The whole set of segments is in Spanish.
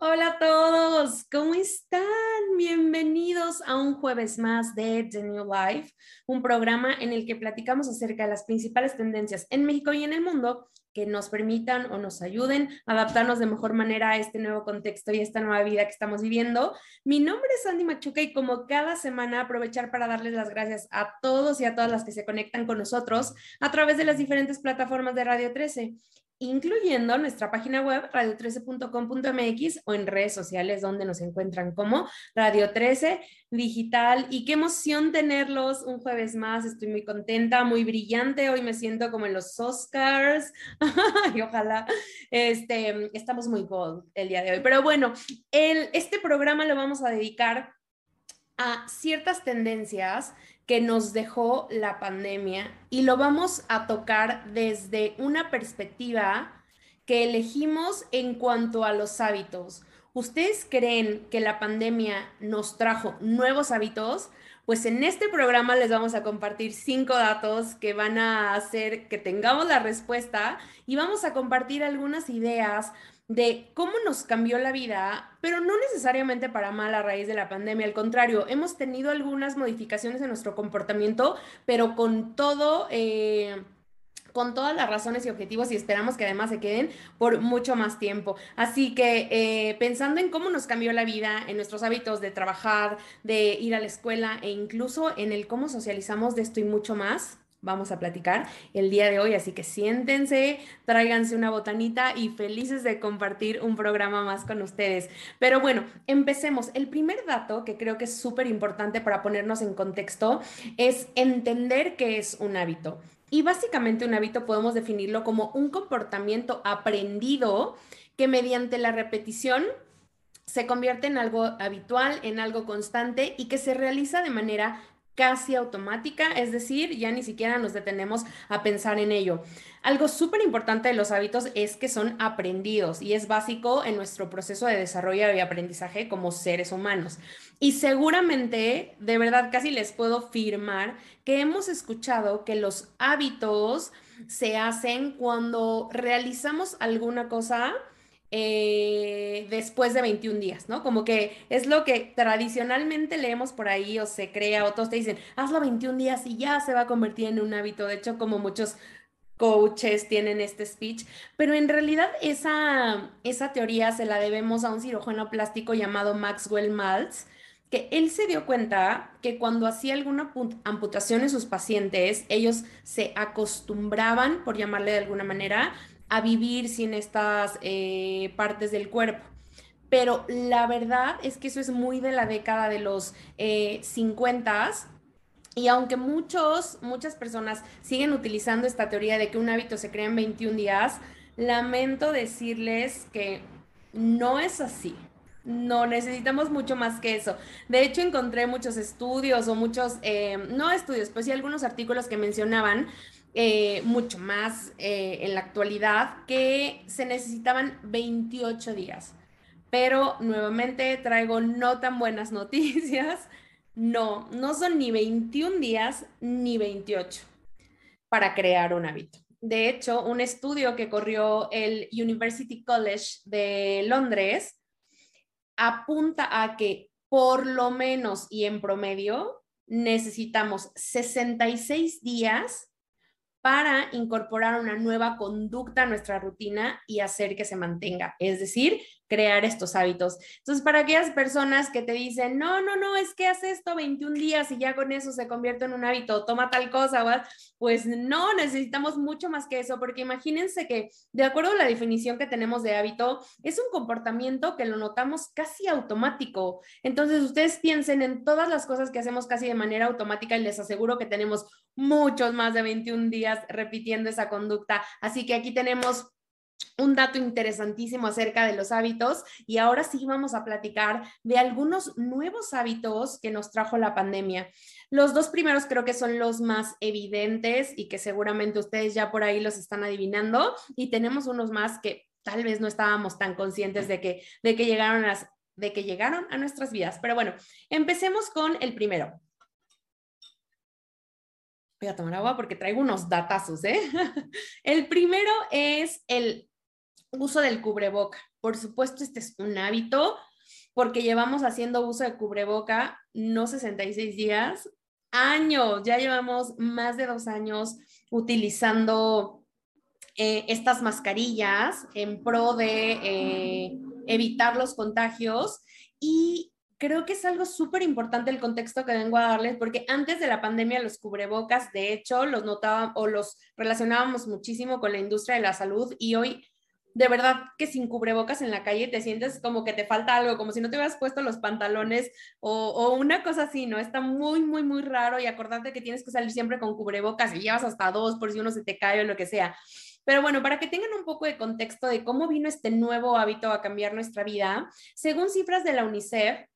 Hola a todos, ¿cómo están? Bienvenidos a un jueves más de The New Life, un programa en el que platicamos acerca de las principales tendencias en México y en el mundo que nos permitan o nos ayuden a adaptarnos de mejor manera a este nuevo contexto y esta nueva vida que estamos viviendo. Mi nombre es Andy Machuca y como cada semana aprovechar para darles las gracias a todos y a todas las que se conectan con nosotros a través de las diferentes plataformas de Radio 13 incluyendo nuestra página web radio13.com.mx o en redes sociales donde nos encuentran como Radio 13 Digital. Y qué emoción tenerlos un jueves más. Estoy muy contenta, muy brillante. Hoy me siento como en los Oscars y ojalá este, estamos muy gold el día de hoy. Pero bueno, el, este programa lo vamos a dedicar a ciertas tendencias que nos dejó la pandemia y lo vamos a tocar desde una perspectiva que elegimos en cuanto a los hábitos. ¿Ustedes creen que la pandemia nos trajo nuevos hábitos? Pues en este programa les vamos a compartir cinco datos que van a hacer que tengamos la respuesta y vamos a compartir algunas ideas de cómo nos cambió la vida, pero no necesariamente para mal a raíz de la pandemia. Al contrario, hemos tenido algunas modificaciones en nuestro comportamiento, pero con todo... Eh, con todas las razones y objetivos y esperamos que además se queden por mucho más tiempo. Así que eh, pensando en cómo nos cambió la vida, en nuestros hábitos de trabajar, de ir a la escuela e incluso en el cómo socializamos de esto y mucho más, vamos a platicar el día de hoy, así que siéntense, tráiganse una botanita y felices de compartir un programa más con ustedes. Pero bueno, empecemos. El primer dato que creo que es súper importante para ponernos en contexto es entender qué es un hábito. Y básicamente un hábito podemos definirlo como un comportamiento aprendido que mediante la repetición se convierte en algo habitual, en algo constante y que se realiza de manera casi automática, es decir, ya ni siquiera nos detenemos a pensar en ello. Algo súper importante de los hábitos es que son aprendidos y es básico en nuestro proceso de desarrollo y aprendizaje como seres humanos. Y seguramente, de verdad, casi les puedo firmar que hemos escuchado que los hábitos se hacen cuando realizamos alguna cosa eh, después de 21 días, ¿no? Como que es lo que tradicionalmente leemos por ahí o se crea, o te dicen, hazlo 21 días y ya se va a convertir en un hábito. De hecho, como muchos coaches tienen este speech, pero en realidad esa, esa teoría se la debemos a un cirujano plástico llamado Maxwell Maltz, que él se dio cuenta que cuando hacía alguna amputación en sus pacientes, ellos se acostumbraban, por llamarle de alguna manera, a vivir sin estas eh, partes del cuerpo. Pero la verdad es que eso es muy de la década de los 50 eh, y aunque muchos, muchas personas siguen utilizando esta teoría de que un hábito se crea en 21 días, lamento decirles que no es así. No, necesitamos mucho más que eso. De hecho, encontré muchos estudios o muchos, eh, no estudios, pues sí algunos artículos que mencionaban eh, mucho más eh, en la actualidad, que se necesitaban 28 días. Pero nuevamente traigo no tan buenas noticias. No, no son ni 21 días ni 28 para crear un hábito. De hecho, un estudio que corrió el University College de Londres apunta a que por lo menos y en promedio necesitamos 66 días para incorporar una nueva conducta a nuestra rutina y hacer que se mantenga. Es decir, crear estos hábitos. Entonces, para aquellas personas que te dicen, no, no, no, es que hace esto 21 días y ya con eso se convierte en un hábito, toma tal cosa, pues no, necesitamos mucho más que eso, porque imagínense que, de acuerdo a la definición que tenemos de hábito, es un comportamiento que lo notamos casi automático. Entonces, ustedes piensen en todas las cosas que hacemos casi de manera automática y les aseguro que tenemos muchos más de 21 días repitiendo esa conducta. Así que aquí tenemos un dato interesantísimo acerca de los hábitos y ahora sí vamos a platicar de algunos nuevos hábitos que nos trajo la pandemia. Los dos primeros creo que son los más evidentes y que seguramente ustedes ya por ahí los están adivinando y tenemos unos más que tal vez no estábamos tan conscientes de que, de que, llegaron, a, de que llegaron a nuestras vidas. Pero bueno, empecemos con el primero. Voy a tomar agua porque traigo unos datazos, ¿eh? El primero es el uso del cubreboca. por supuesto, este es un hábito porque llevamos haciendo uso de cubreboca no 66 días, años, ya llevamos más de dos años utilizando eh, estas mascarillas en pro de eh, evitar los contagios y creo que es algo súper importante el contexto que vengo a darles, porque antes de la pandemia los cubrebocas, de hecho, los notábamos o los relacionábamos muchísimo con la industria de la salud y hoy de verdad que sin cubrebocas en la calle te sientes como que te falta algo, como si no te hubieras puesto los pantalones o, una cosa así, ¿no? Está muy, muy, muy raro y acordarte que tienes que salir siempre con cubrebocas y llevas hasta dos por si uno se te cae o lo que sea. Pero bueno, para que tengan un poco de contexto de cómo vino este nuevo hábito a cambiar nuestra vida, según cifras de la UNICEF,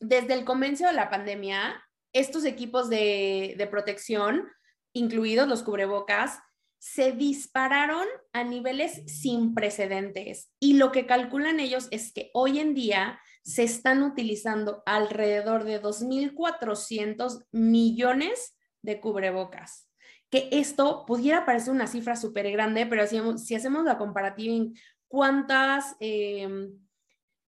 desde el comienzo de la pandemia, estos equipos de, de protección, incluidos los cubrebocas, se dispararon a niveles sin precedentes y lo que calculan ellos es que hoy en día se están utilizando alrededor de 2.400 millones de cubrebocas. Que esto pudiera parecer una cifra súper grande, pero si, hacemos la comparativa en cuántas eh,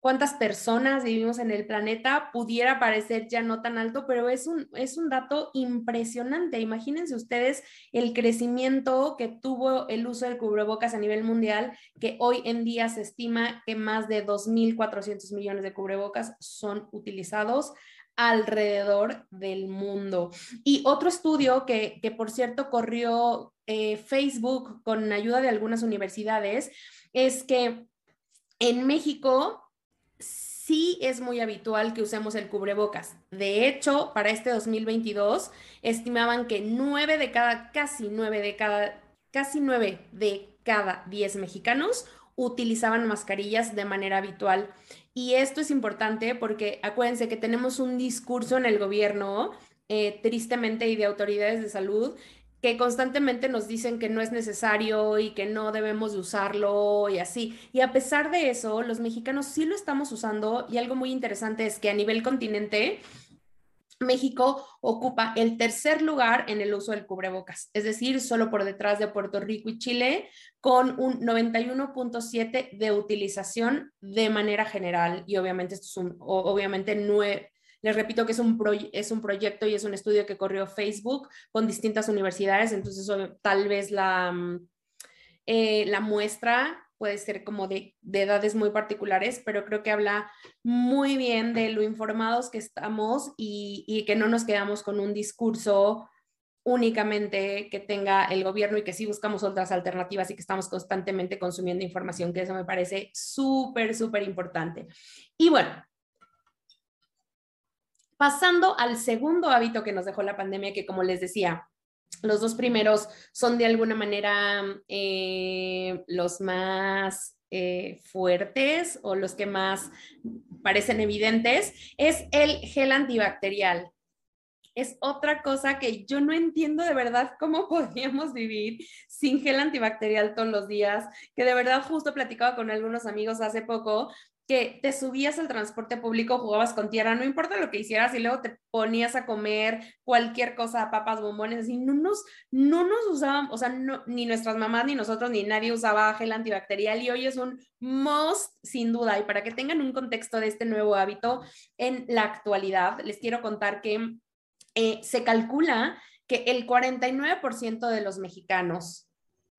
cuántas personas vivimos en el planeta, pudiera parecer ya no tan alto, pero es un, es un dato impresionante. Imagínense ustedes el crecimiento que tuvo el uso del cubrebocas a nivel mundial, que hoy en día se estima que más de 2.400 millones de cubrebocas son utilizados alrededor del mundo. Y otro estudio que, por cierto corrió eh, Facebook con ayuda de algunas universidades es que en México sí es muy habitual que usemos el cubrebocas. De hecho, para este 2022 estimaban que nueve de cada, casi nueve de cada, casi nueve de cada diez mexicanos utilizaban mascarillas de manera habitual. Y esto es importante porque acuérdense que tenemos un discurso en el gobierno, eh, tristemente, y de autoridades de salud, que constantemente nos dicen que no es necesario y que no debemos de usarlo y así. Y a pesar de eso, los mexicanos sí lo estamos usando y algo muy interesante es que a nivel continente, México ocupa el tercer lugar en el uso del cubrebocas, es decir, solo por detrás de Puerto Rico y Chile, con un 91.7 de utilización de manera general. Y obviamente esto es un, obviamente les repito que es un, es un proyecto y es un estudio que corrió Facebook con distintas universidades, entonces tal vez la, mm, eh, la muestra puede ser como de, edades muy particulares, pero creo que habla muy bien de lo informados que estamos y, y que no nos quedamos con un discurso únicamente que tenga el gobierno y que sí buscamos otras alternativas y que estamos constantemente consumiendo información, que eso me parece súper, súper importante. Y bueno, Pasando al segundo hábito que nos dejó la pandemia, que como les decía, los dos primeros son de alguna manera eh, los más eh, fuertes o los que más parecen evidentes, es el gel antibacterial. Es otra cosa que yo no entiendo de verdad cómo podríamos vivir sin gel antibacterial todos los días, que de verdad justo platicaba con algunos amigos hace poco que te subías al transporte público, jugabas con tierra, no importa lo que hicieras y luego te ponías a comer cualquier cosa, papas, bombones, así, no nos, no nos usaban, o sea, no, ni nuestras mamás, ni nosotros, ni nadie usaba gel antibacterial y hoy es un must sin duda. Y para que tengan un contexto de este nuevo hábito en la actualidad, les quiero contar que eh, se calcula que el 49% de los mexicanos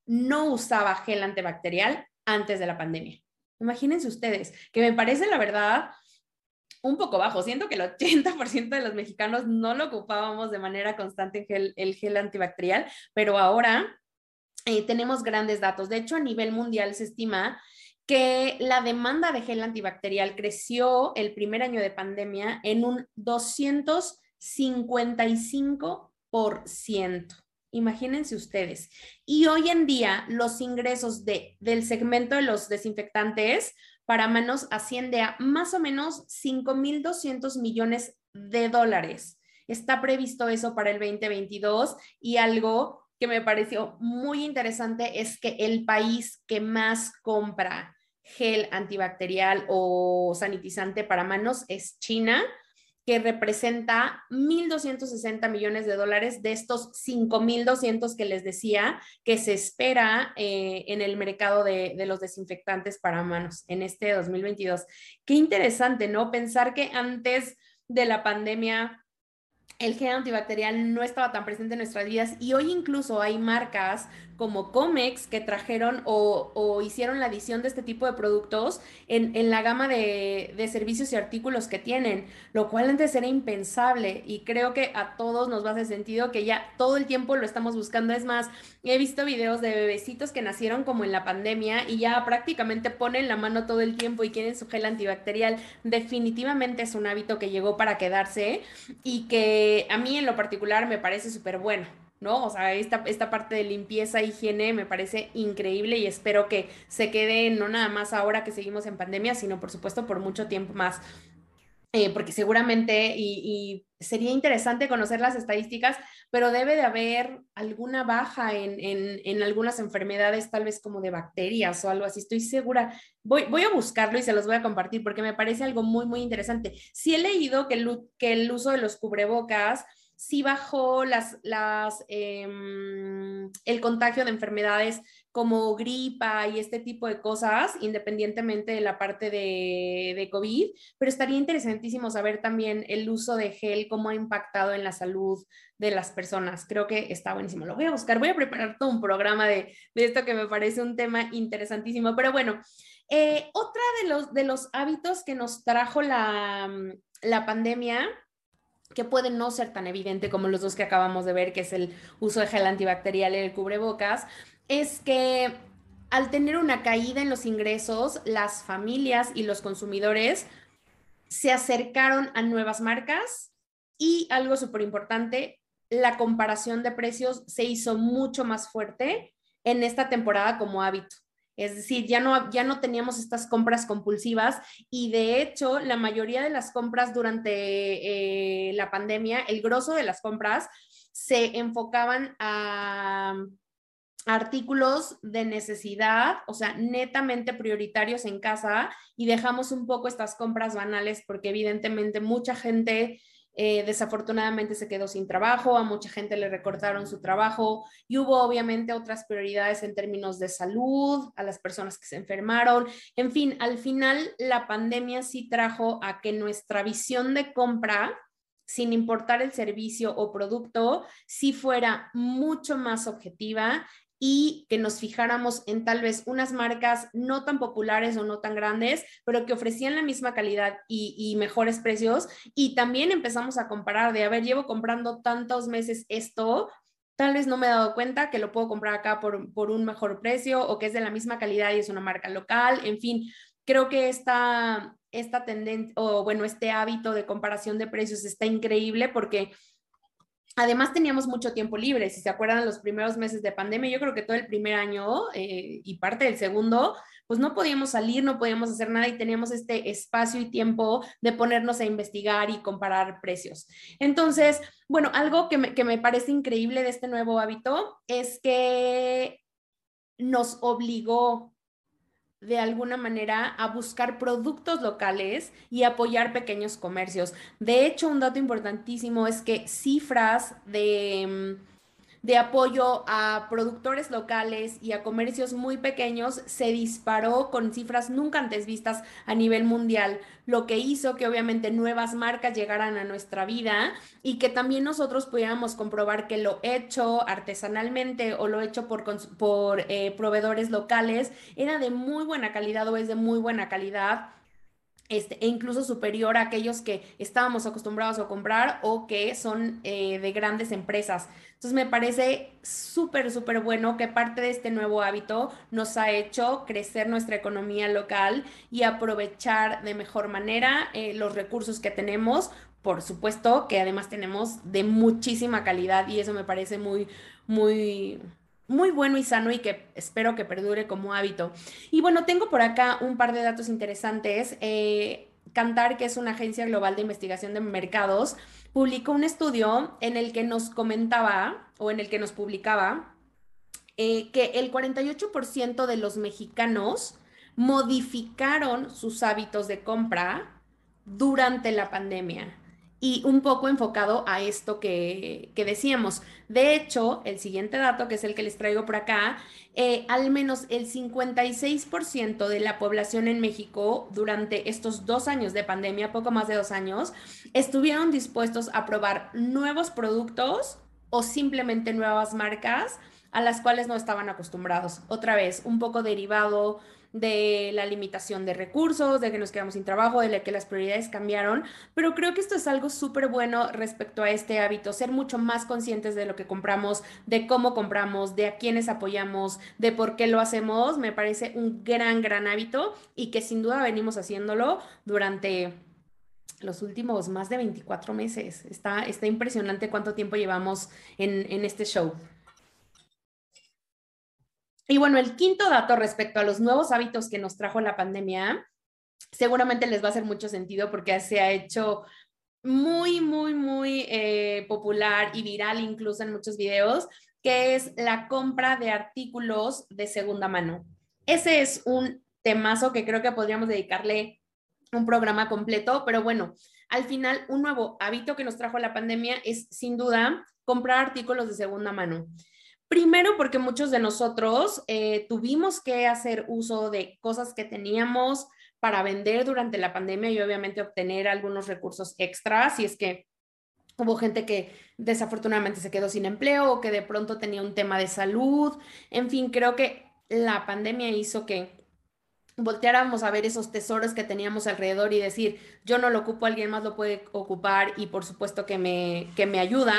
no usaba gel antibacterial antes de la pandemia. Imagínense ustedes, que me parece la verdad un poco bajo. Siento que el 80% de los mexicanos no lo ocupábamos de manera constante el, el gel antibacterial, pero ahora eh, tenemos grandes datos. De hecho, a nivel mundial se estima que la demanda de gel antibacterial creció el primer año de pandemia en un 255%. Imagínense ustedes. Y hoy en día los ingresos de, del segmento de los desinfectantes para manos asciende a más o menos 5.200 millones de dólares. Está previsto eso para el 2022 y algo que me pareció muy interesante es que el país que más compra gel antibacterial o sanitizante para manos es China que representa 1.260 millones de dólares de estos 5.200 que les decía que se espera eh, en el mercado de, de, los desinfectantes para manos en este 2022. Qué interesante, ¿no? Pensar que antes de la pandemia el gel antibacterial no estaba tan presente en nuestras vidas y hoy incluso hay marcas como Comex que trajeron o, hicieron la adición de este tipo de productos en, la gama de, servicios y artículos que tienen, lo cual antes era impensable y creo que a todos nos va a hacer sentido que ya todo el tiempo lo estamos buscando. Es más, he visto videos de bebecitos que nacieron como en la pandemia y ya prácticamente ponen la mano todo el tiempo y quieren su gel antibacterial. Definitivamente es un hábito que llegó para quedarse y que a mí en lo particular me parece súper bueno. ¿No? O sea, esta, esta parte de limpieza, higiene me parece increíble y espero que se quede no nada más ahora que seguimos en pandemia, sino por supuesto por mucho tiempo más. Eh, porque seguramente, y, sería interesante conocer las estadísticas, pero debe de haber alguna baja en, en, algunas enfermedades, tal vez como de bacterias o algo así, estoy segura. Voy, voy a buscarlo y se los voy a compartir porque me parece algo muy, muy interesante. Sí he leído que el, que el uso de los cubrebocas sí bajó las, las, em, el contagio de enfermedades como gripa y este tipo de cosas, independientemente de la parte de, COVID, pero estaría interesantísimo saber también el uso de gel, cómo ha impactado en la salud de las personas. Creo que está buenísimo. Lo voy a buscar, voy a preparar todo un programa de, de esto que me parece un tema interesantísimo, pero bueno. Eh, otra de los, de los hábitos que nos trajo la, la pandemia que puede no ser tan evidente como los dos que acabamos de ver, que es el uso de gel antibacterial y el cubrebocas, es que al tener una caída en los ingresos, las familias y los consumidores se acercaron a nuevas marcas y algo súper importante, la comparación de precios se hizo mucho más fuerte en esta temporada como hábito. Es decir, ya no, ya no teníamos estas compras compulsivas y de hecho la mayoría de las compras durante eh, la pandemia, el grosso de las compras se enfocaban a artículos de necesidad, o sea, netamente prioritarios en casa y dejamos un poco estas compras banales porque evidentemente mucha gente eh, desafortunadamente se quedó sin trabajo, a mucha gente le recortaron su trabajo y hubo obviamente otras prioridades en términos de salud, a las personas que se enfermaron. En fin, al final la pandemia sí trajo a que nuestra visión de compra sin importar el servicio o producto, sí fuera mucho más objetiva y que nos fijáramos en tal vez unas marcas no tan populares o no tan grandes, pero que ofrecían la misma calidad y, mejores precios. Y también empezamos a comparar de, a ver, llevo comprando tantos meses esto, tal vez no me he dado cuenta que lo puedo comprar acá por, por un mejor precio o que es de la misma calidad y es una marca local. En fin, creo que esta, esta tendencia o bueno, este hábito de comparación de precios está increíble porque Además teníamos mucho tiempo libre, si se acuerdan los primeros meses de pandemia, yo creo que todo el primer año eh, y parte del segundo, pues no podíamos salir, no podíamos hacer nada y teníamos este espacio y tiempo de ponernos a investigar y comparar precios. Entonces, bueno, algo que me, que me parece increíble de este nuevo hábito es que nos obligó de alguna manera a buscar productos locales y apoyar pequeños comercios. De hecho, un dato importantísimo es que cifras de mm, de apoyo a productores locales y a comercios muy pequeños se disparó con cifras nunca antes vistas a nivel mundial, lo que hizo que obviamente nuevas marcas llegaran a nuestra vida y que también nosotros pudiéramos comprobar que lo hecho artesanalmente o lo hecho por, por eh, proveedores locales era de muy buena calidad o es de muy buena calidad este, e incluso superior a aquellos que estábamos acostumbrados a comprar o que son eh, de grandes empresas. Entonces me parece súper, súper bueno que parte de este nuevo hábito nos ha hecho crecer nuestra economía local y aprovechar de mejor manera eh, los recursos que tenemos. Por supuesto que además tenemos de muchísima calidad y eso me parece muy, muy, muy bueno y sano y que espero que perdure como hábito. Y bueno, tengo por acá un par de datos interesantes. Eh, Cantar, que es una agencia global de investigación de mercados, publicó un estudio en el que nos comentaba o en el que nos publicaba eh, que el 48% de los mexicanos modificaron sus hábitos de compra durante la pandemia y un poco enfocado a esto que, decíamos. De hecho, el siguiente dato, que es el que les traigo por acá, eh, al menos el 56% de la población en México durante estos dos años de pandemia, poco más de dos años, estuvieron dispuestos a probar nuevos productos o simplemente nuevas marcas a las cuales no estaban acostumbrados. Otra vez, un poco derivado de la limitación de recursos, de que nos quedamos sin trabajo, de que las prioridades cambiaron, pero creo que esto es algo súper bueno respecto a este hábito, ser mucho más conscientes de lo que compramos, de cómo compramos, de a quiénes apoyamos, de por qué lo hacemos, me parece un gran, gran hábito y que sin duda venimos haciéndolo durante los últimos más de 24 meses. Está, está impresionante cuánto tiempo llevamos en, en este show. Y bueno, el quinto dato respecto a los nuevos hábitos que nos trajo la pandemia, seguramente les va a hacer mucho sentido porque se ha hecho muy, muy, muy eh, popular y viral incluso en muchos videos, que es la compra de artículos de segunda mano. Ese es un temazo que creo que podríamos dedicarle un programa completo, pero bueno, al final un nuevo hábito que nos trajo la pandemia es sin duda comprar artículos de segunda mano. Primero porque muchos de nosotros eh, tuvimos que hacer uso de cosas que teníamos para vender durante la pandemia y obviamente obtener algunos recursos extras, si es que hubo gente que desafortunadamente se quedó sin empleo o que de pronto tenía un tema de salud. En fin, creo que la pandemia hizo que volteáramos a ver esos tesoros que teníamos alrededor y decir, yo no lo ocupo, alguien más lo puede ocupar y por supuesto que me, que me ayuda.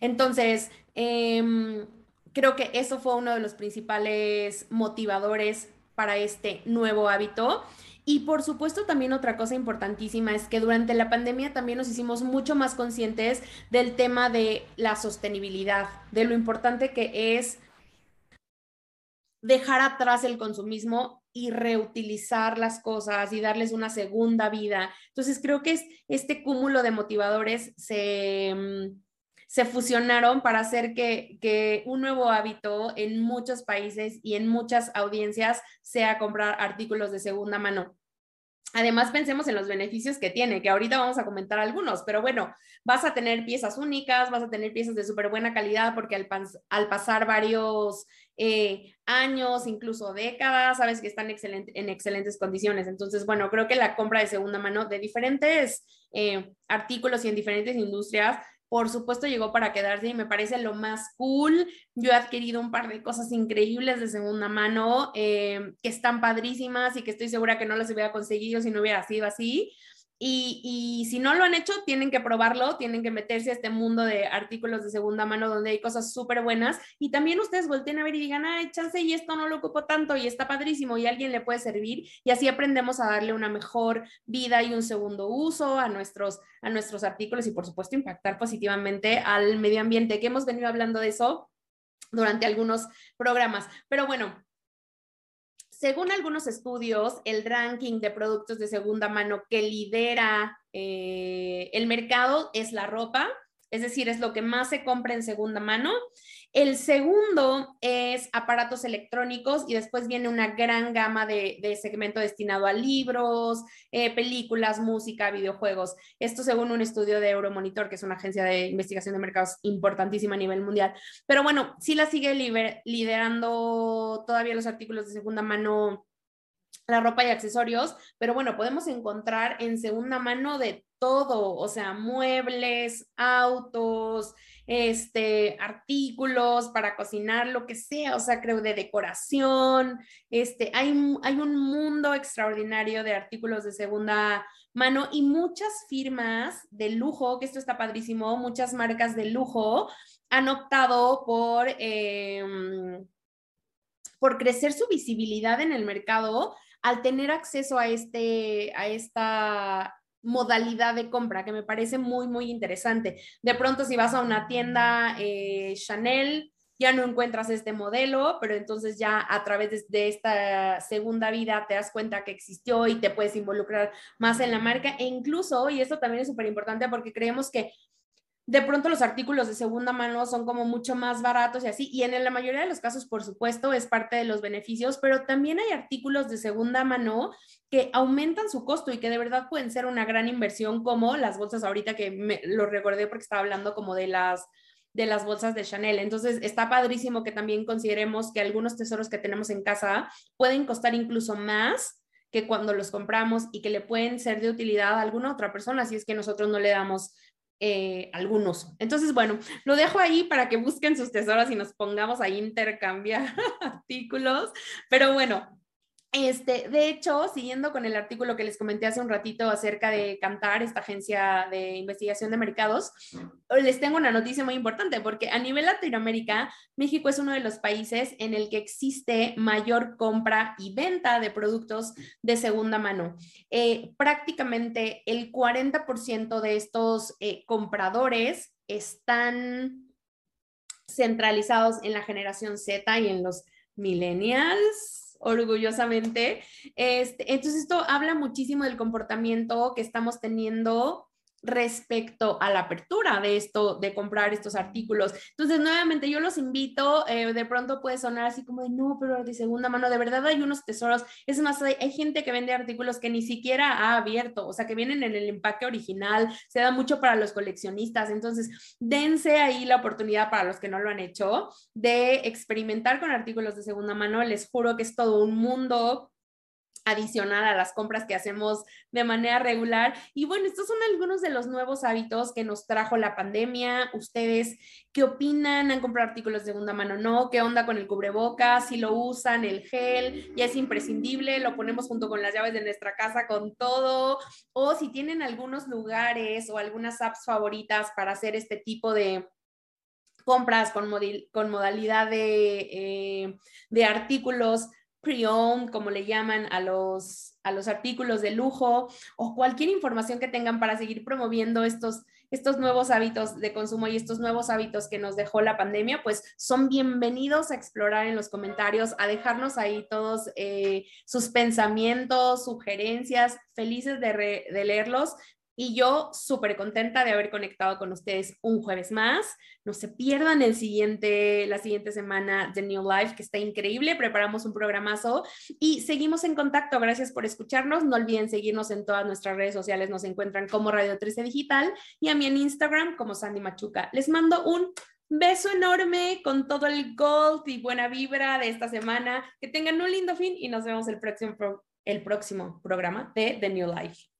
Entonces, eh, creo que eso fue uno de los principales motivadores para este nuevo hábito. Y por supuesto también otra cosa importantísima es que durante la pandemia también nos hicimos mucho más conscientes del tema de la sostenibilidad, de lo importante que es dejar atrás el consumismo y reutilizar las cosas y darles una segunda vida. Entonces creo que es, este cúmulo de motivadores se, mm, se fusionaron para hacer que, un nuevo hábito en muchos países y en muchas audiencias sea comprar artículos de segunda mano. Además, pensemos en los beneficios que tiene, que ahorita vamos a comentar algunos, pero bueno, vas a tener piezas únicas, vas a tener piezas de súper buena calidad porque al, al pasar varios eh, años, incluso décadas, sabes que están en excelentes condiciones. Entonces, bueno, creo que la compra de segunda mano de diferentes eh, artículos y en diferentes industrias por supuesto llegó para quedarse y me parece lo más cool. Yo he adquirido un par de cosas increíbles de segunda mano eh, que están padrísimas y que estoy segura que no las hubiera conseguido si no hubiera sido así. Y, si no lo han hecho, tienen que probarlo, tienen que meterse a este mundo de artículos de segunda mano donde hay cosas súper buenas. Y también ustedes volteen a ver y digan, ay, chance y esto no lo ocupo tanto y está padrísimo y alguien le puede servir. Y así aprendemos a darle una mejor vida y un segundo uso a nuestros, a nuestros artículos y por supuesto impactar positivamente al medio ambiente, que hemos venido hablando de eso durante algunos programas. Pero bueno, según algunos estudios, el ranking de productos de segunda mano que lidera eh, el mercado es la ropa, es decir, es lo que más se compra en segunda mano. El segundo es aparatos electrónicos y después viene una gran gama de, segmento destinado a libros, eh, películas, música, videojuegos. Esto según un estudio de Euromonitor, que es una agencia de investigación de mercados importantísima a nivel mundial. Pero bueno, sí la sigue liderando todavía los artículos de segunda mano la ropa y accesorios, pero bueno, podemos encontrar en segunda mano de todo, o sea, muebles, autos, este, artículos para cocinar, lo que sea, o sea, creo de decoración, este, hay, hay un mundo extraordinario de artículos de segunda mano y muchas firmas de lujo, que esto está padrísimo, muchas marcas de lujo han optado por, em, por crecer su visibilidad en el mercado al tener acceso a, este, a esta modalidad de compra que me parece muy, muy interesante. De pronto, si vas a una tienda eh, Chanel, ya no encuentras este modelo, pero entonces ya a través de, esta segunda vida te das cuenta que existió y te puedes involucrar más en la marca e incluso, y esto también es súper importante porque creemos que de pronto los artículos de segunda mano son como mucho más baratos y así, y en la mayoría de los casos, por supuesto, es parte de los beneficios, pero también hay artículos de segunda mano que aumentan su costo y que de verdad pueden ser una gran inversión, como las bolsas ahorita que lo recordé porque estaba hablando como de las de las bolsas de Chanel. Entonces, está padrísimo que también consideremos que algunos tesoros que tenemos en casa pueden costar incluso más que cuando los compramos y que le pueden ser de utilidad a alguna otra persona si es que nosotros no le damos eh, algunos. Entonces, bueno, lo dejo ahí para que busquen sus tesoros y nos pongamos a intercambiar artículos. Pero bueno, este, de hecho, siguiendo con el artículo que les comenté hace un ratito acerca de Cantar, esta agencia de investigación de mercados, les tengo una noticia muy importante porque a nivel Latinoamérica, México es uno de los países en el que existe mayor compra y venta de productos de segunda mano. Eh, prácticamente el 40% de estos eh, compradores están centralizados en la generación Z y en los millennials orgullosamente. Este, entonces, esto habla muchísimo del comportamiento que estamos teniendo respecto a la apertura de esto, de comprar estos artículos. Entonces, nuevamente, yo los invito, eh, de pronto puede sonar así como de, no, pero de segunda mano, de verdad hay unos tesoros. Es más, hay, hay, gente que vende artículos que ni siquiera ha abierto, o sea, que vienen en el empaque original, se da mucho para los coleccionistas. Entonces, dense ahí la oportunidad para los que no lo han hecho de experimentar con artículos de segunda mano. Les juro que es todo un mundo adicional a las compras que hacemos de manera regular. Y bueno, estos son algunos de los nuevos hábitos que nos trajo la pandemia. ¿Ustedes qué opinan? ¿Han comprado artículos de segunda mano? ¿No? ¿Qué onda con el cubrebocas? Si lo usan, el gel, ya es imprescindible, lo ponemos junto con las llaves de nuestra casa con todo. O si tienen algunos lugares o algunas apps favoritas para hacer este tipo de compras con, con modalidad de, eh, de artículos pre-owned, como le llaman a los, a los artículos de lujo, o cualquier información que tengan para seguir promoviendo estos, estos nuevos hábitos de consumo y estos nuevos hábitos que nos dejó la pandemia, pues son bienvenidos a explorar en los comentarios, a dejarnos ahí todos eh, sus pensamientos, sugerencias, felices de, de leerlos. Y yo súper contenta de haber conectado con ustedes un jueves más. No se pierdan el siguiente, la siguiente semana de New Life, que está increíble. Preparamos un programazo y seguimos en contacto. Gracias por escucharnos. No olviden seguirnos en todas nuestras redes sociales. Nos encuentran como Radio 13 Digital y a mí en Instagram como Sandy Machuca. Les mando un beso enorme con todo el gold y buena vibra de esta semana. Que tengan un lindo fin y nos vemos el próximo, el próximo programa de The New Life.